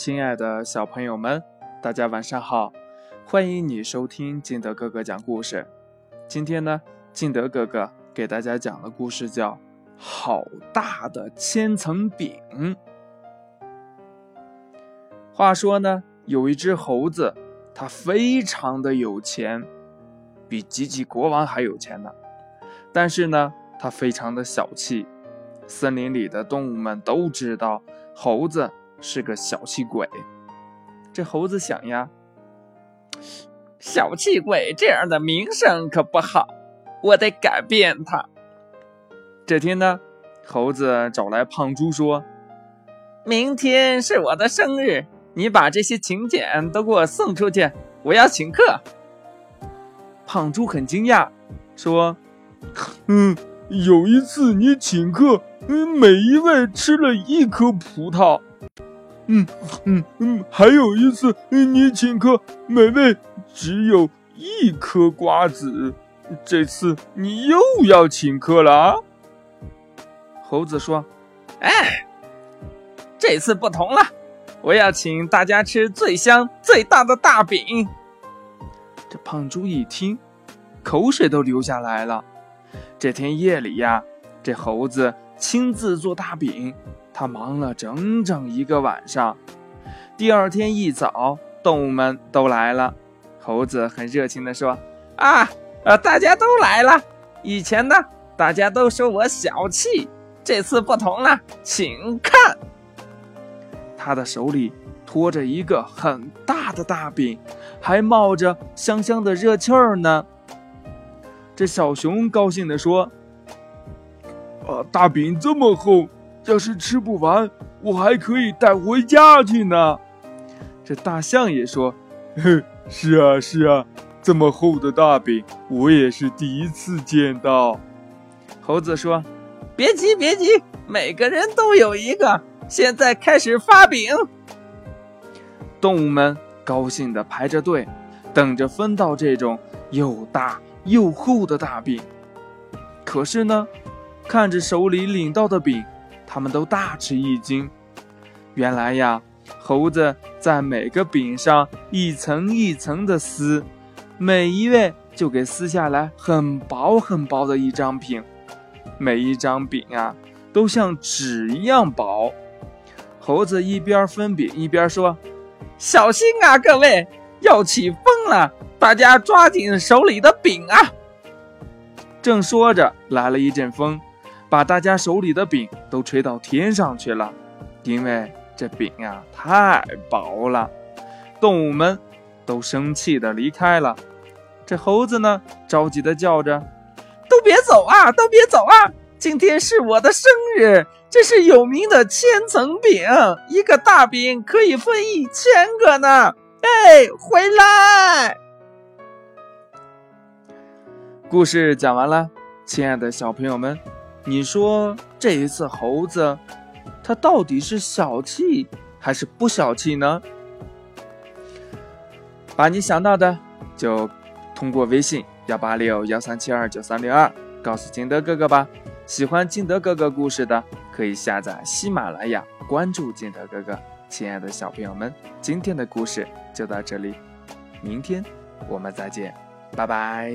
亲爱的小朋友们，大家晚上好！欢迎你收听金德哥哥讲故事。今天呢，金德哥哥给大家讲的故事叫《好大的千层饼》。话说呢，有一只猴子，它非常的有钱，比吉吉国王还有钱呢。但是呢，它非常的小气。森林里的动物们都知道，猴子。是个小气鬼，这猴子想呀，小气鬼这样的名声可不好，我得改变他。这天呢，猴子找来胖猪说：“明天是我的生日，你把这些请柬都给我送出去，我要请客。”胖猪很惊讶，说：“嗯，有一次你请客，嗯，每一位吃了一颗葡萄。”嗯嗯嗯，还有一次，你请客，美味只有一颗瓜子。这次你又要请客了啊？猴子说：“哎，这次不同了，我要请大家吃最香最大的大饼。”这胖猪一听，口水都流下来了。这天夜里呀，这猴子亲自做大饼。他忙了整整一个晚上。第二天一早，动物们都来了。猴子很热情地说：“啊，呃，大家都来了。以前呢，大家都说我小气，这次不同了，请看。”他的手里托着一个很大的大饼，还冒着香香的热气儿呢。这小熊高兴地说：“大饼这么厚。”要是吃不完，我还可以带回家去呢。这大象也说：“哼，是啊，是啊，这么厚的大饼，我也是第一次见到。”猴子说：“别急，别急，每个人都有一个。现在开始发饼。”动物们高兴地排着队，等着分到这种又大又厚的大饼。可是呢，看着手里领到的饼。他们都大吃一惊，原来呀，猴子在每个饼上一层一层的撕，每一位就给撕下来很薄很薄的一张饼，每一张饼啊都像纸一样薄。猴子一边分饼一边说：“小心啊，各位，要起风了，大家抓紧手里的饼啊！”正说着，来了一阵风。把大家手里的饼都吹到天上去了，因为这饼呀太薄了。动物们都生气的离开了。这猴子呢，着急的叫着：“都别走啊，都别走啊！今天是我的生日，这是有名的千层饼，一个大饼可以分一千个呢！哎，回来！”故事讲完了，亲爱的小朋友们。你说这一次猴子，他到底是小气还是不小气呢？把你想到的就通过微信幺八六幺三七二九三六二告诉金德哥哥吧。喜欢金德哥哥故事的，可以下载喜马拉雅，关注金德哥哥。亲爱的小朋友们，今天的故事就到这里，明天我们再见，拜拜。